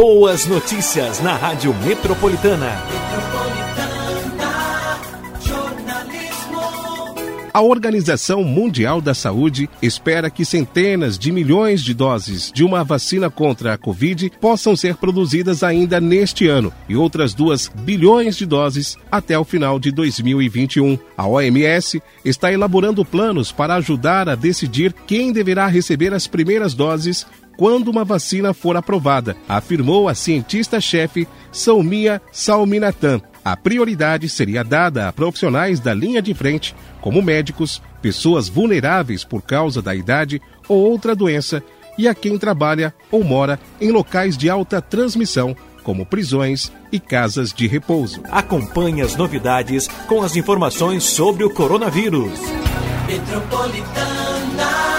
Boas notícias na Rádio Metropolitana. A Organização Mundial da Saúde espera que centenas de milhões de doses de uma vacina contra a Covid possam ser produzidas ainda neste ano e outras 2 bilhões de doses até o final de 2021. A OMS está elaborando planos para ajudar a decidir quem deverá receber as primeiras doses quando uma vacina for aprovada, afirmou a cientista-chefe Salmia Salminatan. A prioridade seria dada a profissionais da linha de frente, como médicos, pessoas vulneráveis por causa da idade ou outra doença, e a quem trabalha ou mora em locais de alta transmissão, como prisões e casas de repouso. Acompanhe as novidades com as informações sobre o coronavírus. Metropolitana.